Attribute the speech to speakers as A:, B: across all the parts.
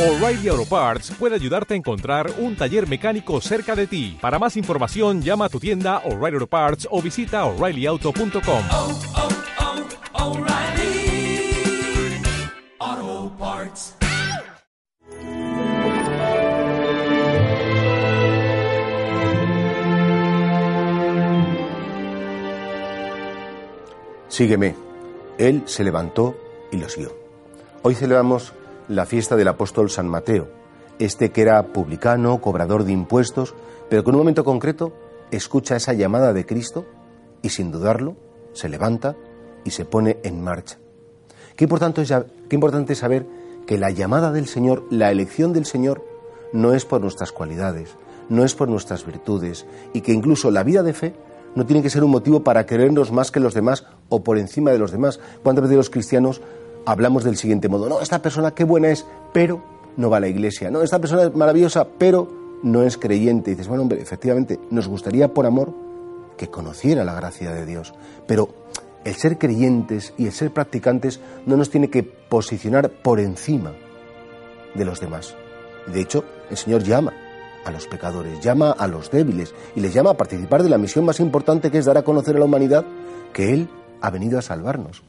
A: O'Reilly Auto Parts puede ayudarte a encontrar un taller mecánico cerca de ti. Para más información, llama a tu tienda O'Reilly Auto Parts o visita oreillyauto.com.
B: oh, oh, Parts.
C: Sígueme. Él se levantó y lo siguió. Hoy celebramos la fiesta del apóstol San Mateo, este que era publicano, cobrador de impuestos, pero que en un momento concreto escucha esa llamada de Cristo y sin dudarlo se levanta y se pone en marcha. Qué importante es, saber que la llamada del Señor, la elección del Señor, no es por nuestras cualidades, no es por nuestras virtudes, y que incluso la vida de fe no tiene que ser un motivo para creernos más que los demás o por encima de los demás. ¿Cuántas veces los cristianos hablamos del siguiente modo? No, esta persona qué buena es, pero no va a la iglesia. No, esta persona es maravillosa, pero no es creyente. Y dices, bueno, hombre, efectivamente, nos gustaría por amor que conociera la gracia de Dios. Pero el ser creyentes y el ser practicantes no nos tiene que posicionar por encima de los demás. De hecho, el Señor llama a los pecadores, llama a los débiles y les llama a participar de la misión más importante que es dar a conocer a la humanidad que Él ha venido a salvarnos.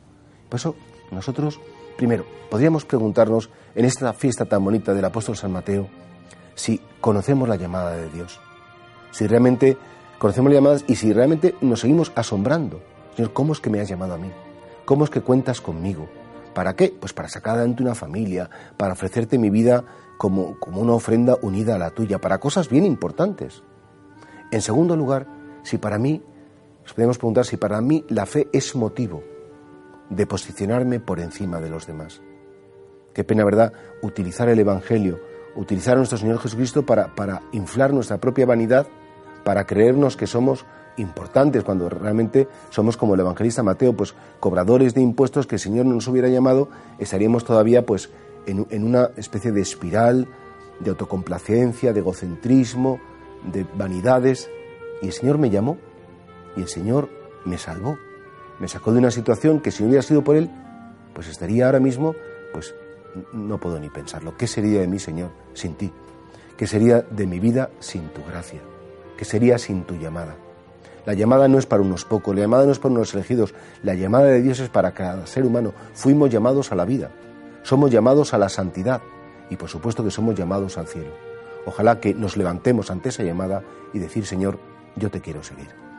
C: Por eso nosotros, primero, podríamos preguntarnos en esta fiesta tan bonita del apóstol San Mateo si conocemos la llamada de Dios, si realmente conocemos las llamadas y si realmente nos seguimos asombrando. Señor, ¿cómo es que me has llamado a mí? ¿Cómo es que cuentas conmigo? ¿Para qué? Pues para sacar adelante una familia, para ofrecerte mi vida como, como una ofrenda unida a la tuya, para cosas bien importantes. En segundo lugar, si para mí, nos podemos preguntar si para mí la fe es motivo de posicionarme por encima de los demás. Qué pena, ¿verdad?, utilizar el Evangelio, utilizar a nuestro Señor Jesucristo para, para inflar nuestra propia vanidad, para creernos que somos importantes cuando realmente somos como el evangelista Mateo, pues cobradores de impuestos que el Señor no nos hubiera llamado, estaríamos todavía pues en, en una especie de espiral de autocomplacencia, de egocentrismo, de vanidades. Y el Señor me llamó y el Señor me salvó. Me sacó de una situación que si no hubiera sido por Él, pues estaría ahora mismo, pues no puedo ni pensarlo. ¿Qué sería de mí, Señor, sin ti? ¿Qué sería de mi vida sin tu gracia? ¿Qué sería sin tu llamada? La llamada no es para unos pocos, la llamada no es para unos elegidos, la llamada de Dios es para cada ser humano. Fuimos llamados a la vida, somos llamados a la santidad y por supuesto que somos llamados al cielo. Ojalá que nos levantemos ante esa llamada y decir, Señor, yo te quiero seguir.